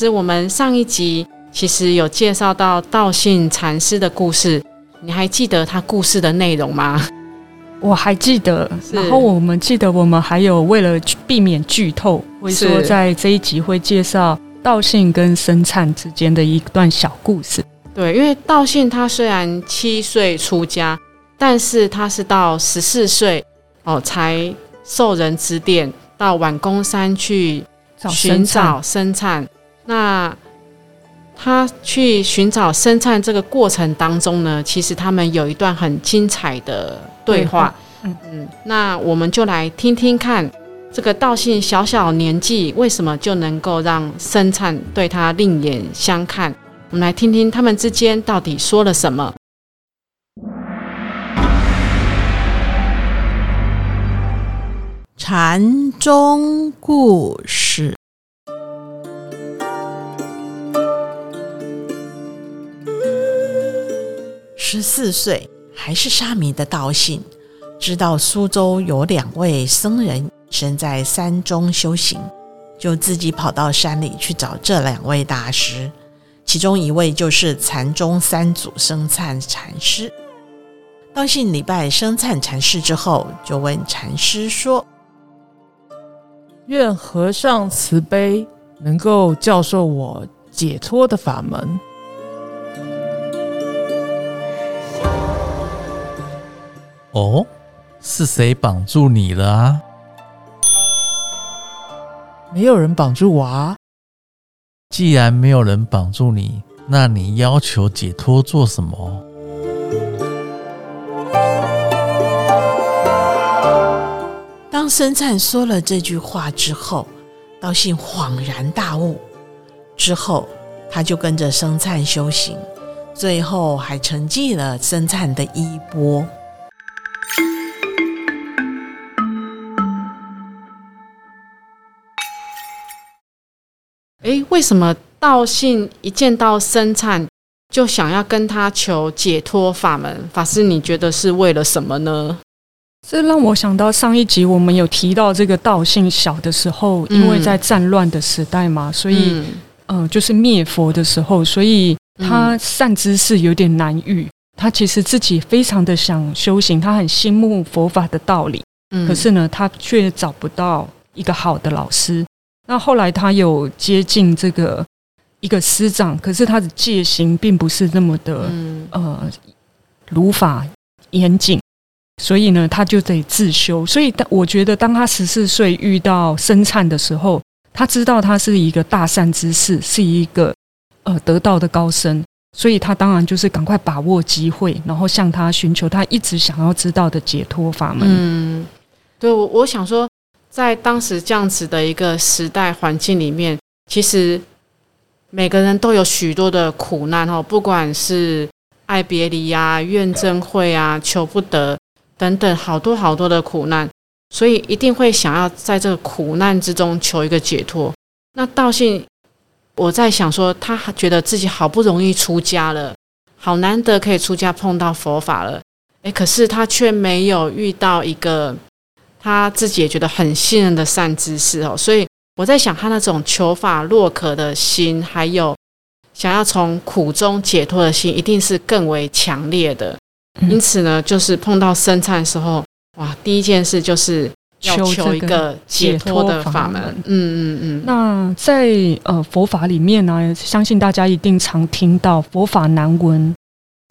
师，我们上一集其实有介绍到道信禅师的故事，你还记得他故事的内容吗？我还记得，然后我们记得我们还有为了避免剧透，会说在这一集会介绍道信跟生灿之间的一段小故事。对，因为道信他虽然七岁出家，但是他是到十四岁哦才受人指点到晚公山去寻找生灿。那他去寻找生灿这个过程当中呢，其实他们有一段很精彩的对话。嗯嗯，那我们就来听听看，这个道信小小年纪为什么就能够让生灿对他另眼相看？我们来听听他们之间到底说了什么。禅宗故事。十四岁还是沙弥的道信，知道苏州有两位僧人身在山中修行，就自己跑到山里去找这两位大师。其中一位就是禅宗三祖生灿禅师。道信礼拜生灿禅师之后，就问禅师说：“愿和尚慈悲，能够教授我解脱的法门。”哦，是谁绑住你了啊？没有人绑住我啊。既然没有人绑住你，那你要求解脱做什么？当生灿说了这句话之后，道信恍然大悟。之后，他就跟着生灿修行，最后还承继了生灿的衣钵。为什么道信一见到生产就想要跟他求解脱法门？法师，你觉得是为了什么呢？这让我想到上一集我们有提到这个道信小的时候，因为在战乱的时代嘛，所以嗯，就是灭佛的时候，所以他善知识有点难遇。他其实自己非常的想修行，他很心目佛法的道理，可是呢，他却找不到一个好的老师。那后来他有接近这个一个师长，可是他的戒行并不是那么的呃如法严谨，所以呢，他就得自修。所以，我觉得当他十四岁遇到生灿的时候，他知道他是一个大善之士，是一个呃得道的高僧，所以他当然就是赶快把握机会，然后向他寻求他一直想要知道的解脱法门。嗯，对，我我想说。在当时这样子的一个时代环境里面，其实每个人都有许多的苦难哦，不管是爱别离呀、怨憎会啊、求不得等等，好多好多的苦难，所以一定会想要在这个苦难之中求一个解脱。那道信，我在想说，他觉得自己好不容易出家了，好难得可以出家碰到佛法了，诶，可是他却没有遇到一个。他自己也觉得很信任的善知识哦，所以我在想，他那种求法若渴的心，还有想要从苦中解脱的心，一定是更为强烈的。因此呢，就是碰到生产的时候，哇，第一件事就是要求一个解脱的法门。嗯嗯嗯。那在呃佛法里面呢，相信大家一定常听到佛法难闻，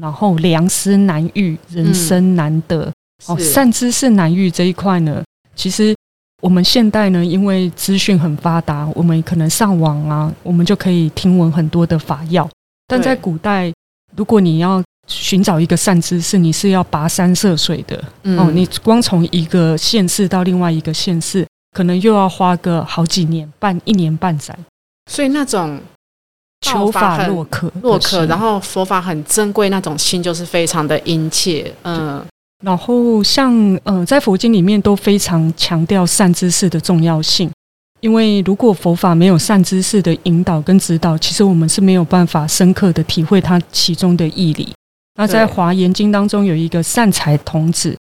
然后良师难遇，人生难得。哦，善知识难遇这一块呢，其实我们现代呢，因为资讯很发达，我们可能上网啊，我们就可以听闻很多的法要。但在古代，如果你要寻找一个善知识，你是要跋山涉水的哦。你光从一个县市到另外一个县市，可能又要花个好几年半，一年半载。所以那种求法洛克洛克，然后佛法很珍贵那种心，就是非常的殷切。嗯，然后像呃，在佛经里面都非常强调善知识的重要性，因为如果佛法没有善知识的引导跟指导，其实我们是没有办法深刻的体会它其中的义理。那在华严经当中有一个善财童子，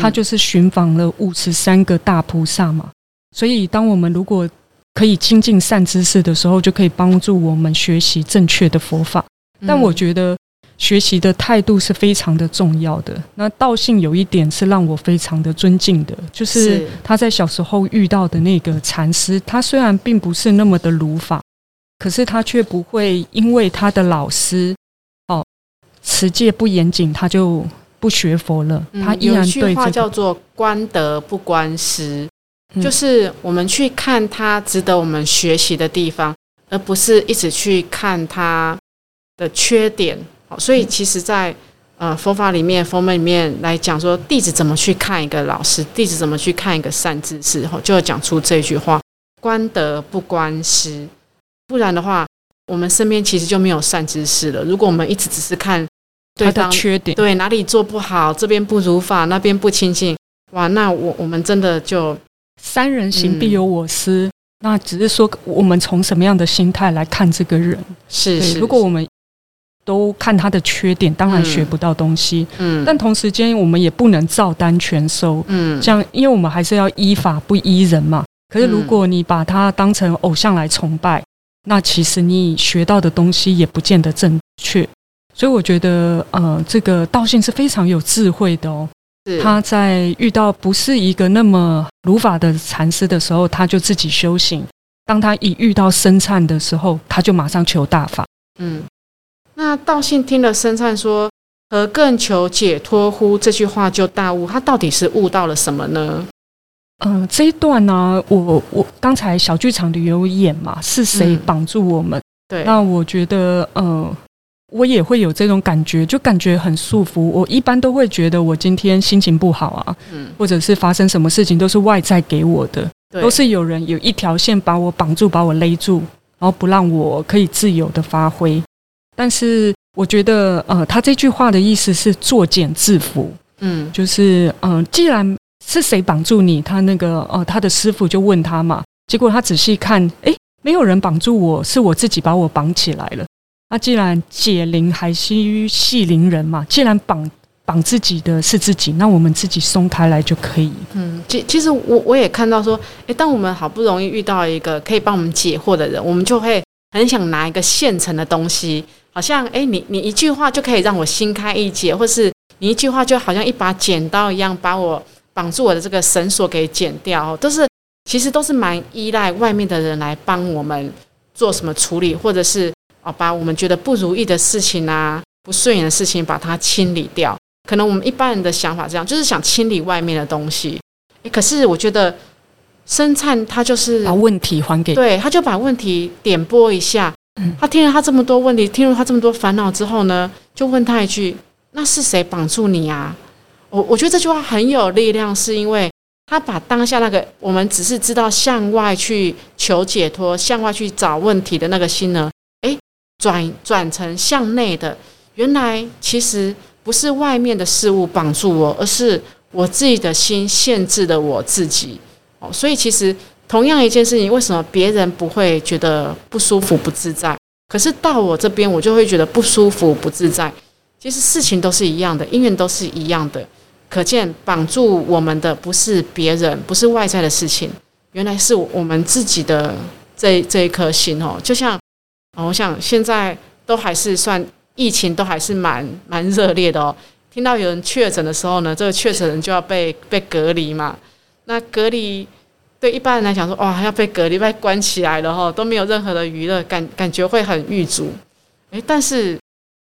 他就是寻访了五十三个大菩萨嘛，所以当我们如果可以精进善知识的时候，就可以帮助我们学习正确的佛法。但我觉得学习的态度是非常的重要的。那道信有一点是让我非常的尊敬的，就是他在小时候遇到的那个禅师，他虽然并不是那么的儒法，可是他却不会因为他的老师哦持戒不严谨，他就不学佛了。他依然对话叫做“观德不观师”。就是我们去看他值得我们学习的地方，而不是一直去看他的缺点。所以其实，在呃佛法里面、佛门里面来讲，说弟子怎么去看一个老师，弟子怎么去看一个善知识，后就要讲出这句话：观德不观师。不然的话，我们身边其实就没有善知识了。如果我们一直只是看他的缺点，对哪里做不好，这边不如法，那边不清净，哇，那我我们真的就。三人行必有我师，那只是说我们从什么样的心态来看这个人是是。如果我们都看他的缺点，当然学不到东西。嗯。但同时间，我们也不能照单全收。嗯。这样，因为我们还是要依法不依人嘛。可是，如果你把他当成偶像来崇拜，那其实你学到的东西也不见得正确。所以，我觉得，呃，这个道信是非常有智慧的哦。他在遇到不是一个那么如法的禅师的时候，他就自己修行；当他一遇到生忏的时候，他就马上求大法。嗯，那道信听了生忏说“何更求解脱乎”这句话就大悟，他到底是悟到了什么呢？嗯，这一段呢，我我刚才小剧场里有演嘛，是谁绑住我们？对，那我觉得，嗯。我也会有这种感觉，就感觉很束缚。我一般都会觉得我今天心情不好啊，嗯，或者是发生什么事情都是外在给我的，都是有人有一条线把我绑住，把我勒住，然后不让我可以自由的发挥。但是我觉得，呃，他这句话的意思是作茧自缚，嗯，就是嗯，既然是谁绑住你，他那个呃，他的师傅就问他嘛，结果他仔细看，哎，没有人绑住我，是我自己把我绑起来了。那既然解铃还须系铃人嘛，既然绑绑自己的是自己，那我们自己松开来就可以。嗯，其其实我我也看到说，诶，当我们好不容易遇到一个可以帮我们解惑的人，我们就会很想拿一个现成的东西，好像诶，你你一句话就可以让我心开一解，或是你一句话就好像一把剪刀一样，把我绑住我的这个绳索给剪掉，都是其实都是蛮依赖外面的人来帮我们做什么处理，或者是。哦，把我们觉得不如意的事情啊，不顺眼的事情，把它清理掉。可能我们一般人的想法这样，就是想清理外面的东西。可是我觉得生灿他就是把问题还给对，他就把问题点拨一下。他听了他这么多问题，听了他这么多烦恼之后呢，就问他一句：“那是谁绑住你啊？”我我觉得这句话很有力量，是因为他把当下那个我们只是知道向外去求解脱、向外去找问题的那个心呢。诶转转成向内的，原来其实不是外面的事物绑住我，而是我自己的心限制了我自己。哦，所以其实同样一件事情，为什么别人不会觉得不舒服、不自在，可是到我这边，我就会觉得不舒服、不自在？其实事情都是一样的，因缘都是一样的。可见绑住我们的不是别人，不是外在的事情，原来是我们自己的这这一颗心哦，就像。我想现在都还是算疫情，都还是蛮蛮热烈的哦。听到有人确诊的时候呢，这个确诊人就要被被隔离嘛。那隔离对一般人来讲说，哇，还要被隔离，被关起来了哈，都没有任何的娱乐，感感觉会很郁卒。诶，但是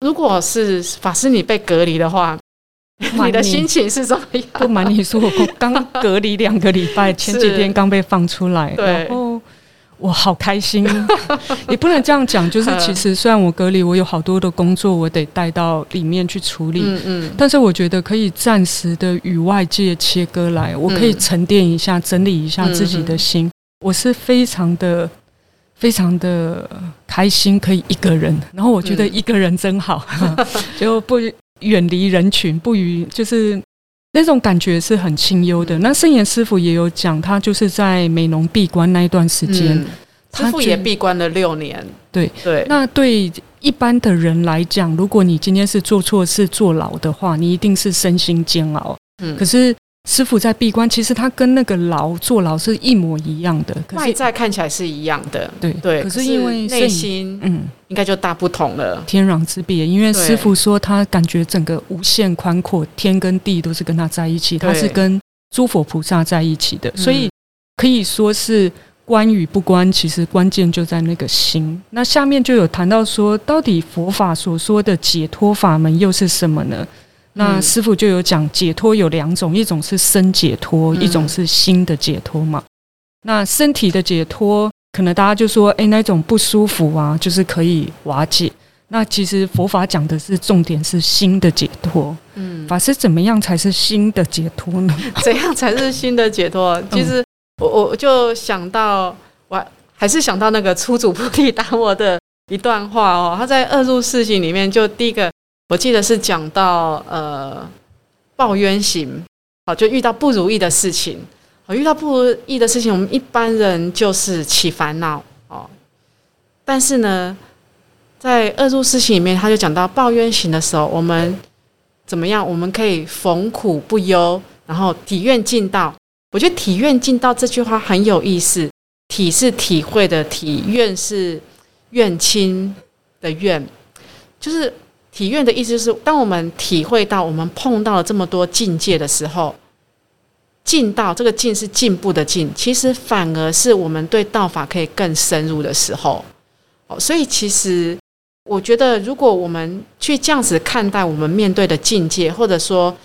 如果是法师你被隔离的话，你的心情是怎么样？不瞒你说，我刚隔离两个礼拜，前几天刚被放出来，然后。我好开心，也不能这样讲。就是其实虽然我隔离，我有好多的工作，我得带到里面去处理。嗯嗯。但是我觉得可以暂时的与外界切割来，我可以沉淀一下，整理一下自己的心。我是非常的、非常的开心，可以一个人。然后我觉得一个人真好，就不远离人群，不与就是那种感觉是很清幽的。那圣严师傅也有讲，他就是在美浓闭关那一段时间，师傅也闭关了六年。对对，那对一般的人来讲，如果你今天是做错事坐牢的话，你一定是身心煎熬。嗯，可是。师傅在闭关，其实他跟那个牢坐牢是一模一样的，外在看起来是一样的，对对。可是因为内心，嗯，应该就大不同了，天壤之别。因为师傅说他感觉整个无限宽阔，天跟地都是跟他在一起，他是跟诸佛菩萨在一起的，所以可以说是关与不关，其实关键就在那个心。那下面就有谈到说，到底佛法所说的解脱法门又是什么呢？那师傅就有讲解脱有两种，一种是身解脱，一种是心的解脱嘛。那身体的解脱，可能大家就说，哎，那种不舒服啊，就是可以瓦解。那其实佛法讲的是重点是心的解脱。嗯，法师怎么样才是心的解脱呢？怎样才是心的解脱？其实我我就想到，我还是想到那个初祖菩提达摩的一段话哦，他在《二入四行》里面就第一个。我记得是讲到呃抱怨行，好就遇到不如意的事情，好遇到不如意的事情，我们一般人就是起烦恼哦。但是呢，在恶入事情里面，他就讲到抱怨行的时候，我们怎么样？我们可以逢苦不忧，然后体愿尽道。我觉得体愿尽道这句话很有意思，体是体会的体，愿是愿亲的愿，就是。体愿的意思是，当我们体会到我们碰到了这么多境界的时候，进道这个进是进步的进，其实反而是我们对道法可以更深入的时候。哦，所以其实我觉得，如果我们去这样子看待我们面对的境界，或者说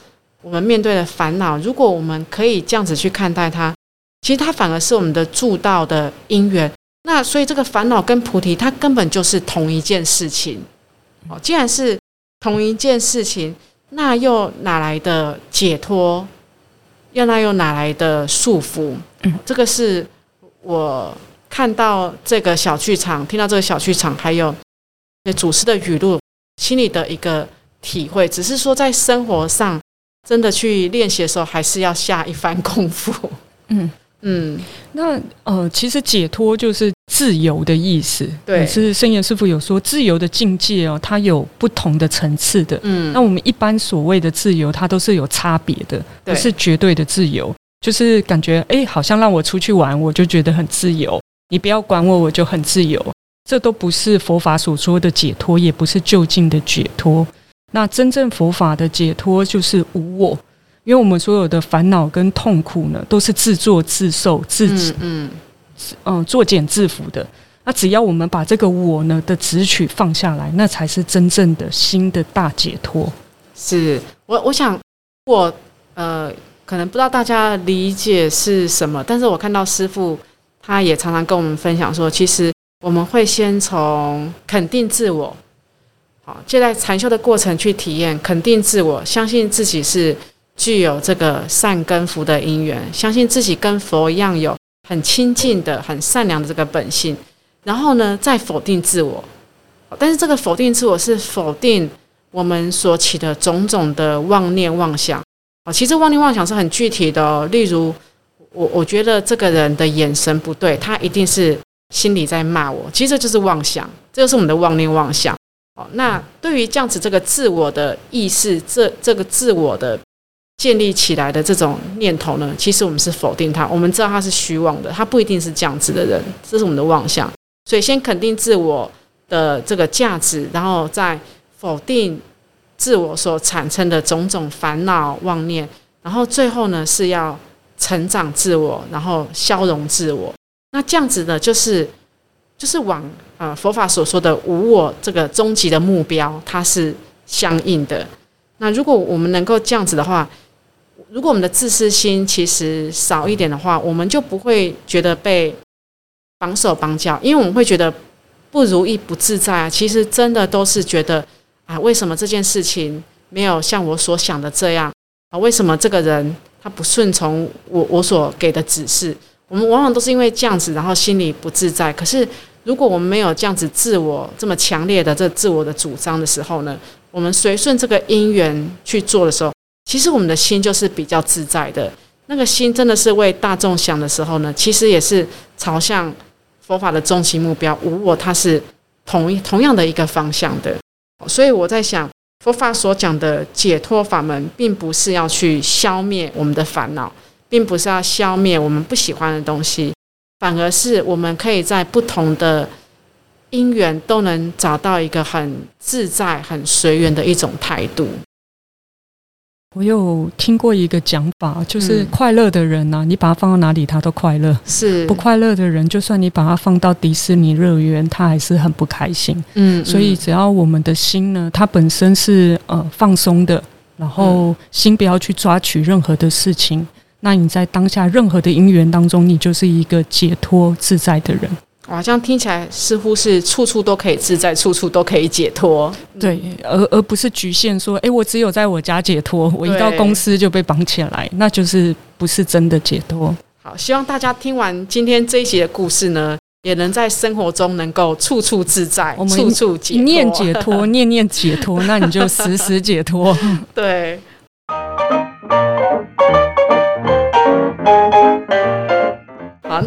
我们面对的烦恼，如果我们可以这样子去看待它，其实它反而是我们的助道的因缘。那所以这个烦恼跟菩提，它根本就是同一件事情。哦，既然是同一件事情，那又哪来的解脱？又那又哪来的束缚？嗯，这个是我看到这个小剧场，听到这个小剧场，还有那祖师的语录，心里的一个体会。只是说，在生活上真的去练习的时候，还是要下一番功夫。嗯。嗯，那呃，其实解脱就是自由的意思。对，是圣严师傅有说，自由的境界哦，它有不同的层次的。嗯，那我们一般所谓的自由，它都是有差别的，不是绝对的自由。就是感觉哎，好像让我出去玩，我就觉得很自由；你不要管我，我就很自由。这都不是佛法所说的解脱，也不是就近的解脱。那真正佛法的解脱，就是无我。因为我们所有的烦恼跟痛苦呢，都是自作自受、自嗯嗯作茧自缚的。那只要我们把这个我呢的执取放下来，那才是真正的新的大解脱。是我我想我呃，可能不知道大家理解是什么，但是我看到师傅他也常常跟我们分享说，其实我们会先从肯定自我，好，借在禅修的过程去体验肯定自我，相信自己是。具有这个善根福的因缘，相信自己跟佛一样有很亲近的、很善良的这个本性，然后呢，再否定自我。但是这个否定自我是否定我们所起的种种的妄念妄想。哦，其实妄念妄想是很具体的。例如，我我觉得这个人的眼神不对，他一定是心里在骂我。其实这就是妄想，这就是我们的妄念妄想。哦，那对于这样子这个自我的意识，这这个自我的。建立起来的这种念头呢，其实我们是否定它。我们知道它是虚妄的，它不一定是这样子的人，这是我们的妄想。所以先肯定自我的这个价值，然后再否定自我所产生的种种烦恼妄念，然后最后呢是要成长自我，然后消融自我。那这样子呢，就是就是往呃佛法所说的无我这个终极的目标，它是相应的。那如果我们能够这样子的话，如果我们的自私心其实少一点的话，我们就不会觉得被绑手绑脚，因为我们会觉得不如意、不自在啊。其实真的都是觉得啊，为什么这件事情没有像我所想的这样啊？为什么这个人他不顺从我我所给的指示？我们往往都是因为这样子，然后心里不自在。可是如果我们没有这样子自我这么强烈的这自我的主张的时候呢，我们随顺这个因缘去做的时候，其实我们的心就是比较自在的。那个心真的是为大众想的时候呢，其实也是朝向佛法的终极目标无我，它是同一同样的一个方向的。所以我在想，佛法所讲的解脱法门，并不是要去消灭我们的烦恼，并不是要消灭我们不喜欢的东西。反而是我们可以在不同的因缘都能找到一个很自在、很随缘的一种态度。我有听过一个讲法，就是快乐的人呢，你把他放到哪里，他都快乐；是不快乐的人，就算你把他放到迪士尼乐园，他还是很不开心。嗯，所以只要我们的心呢，它本身是呃放松的，然后心不要去抓取任何的事情。那你在当下任何的因缘当中，你就是一个解脱自在的人。哇，这样听起来似乎是处处都可以自在，处处都可以解脱。对，而而不是局限说，哎，我只有在我家解脱，我一到公司就被绑起来，那就是不是真的解脱。好，希望大家听完今天这一集的故事呢，也能在生活中能够处处自在，处处解一念解脱，念念解脱，那你就时时解脱。对。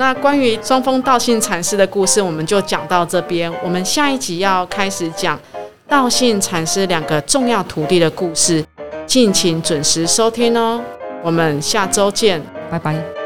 那关于中峰道信禅师的故事，我们就讲到这边。我们下一集要开始讲道信禅师两个重要徒弟的故事，敬请准时收听哦。我们下周见，拜拜。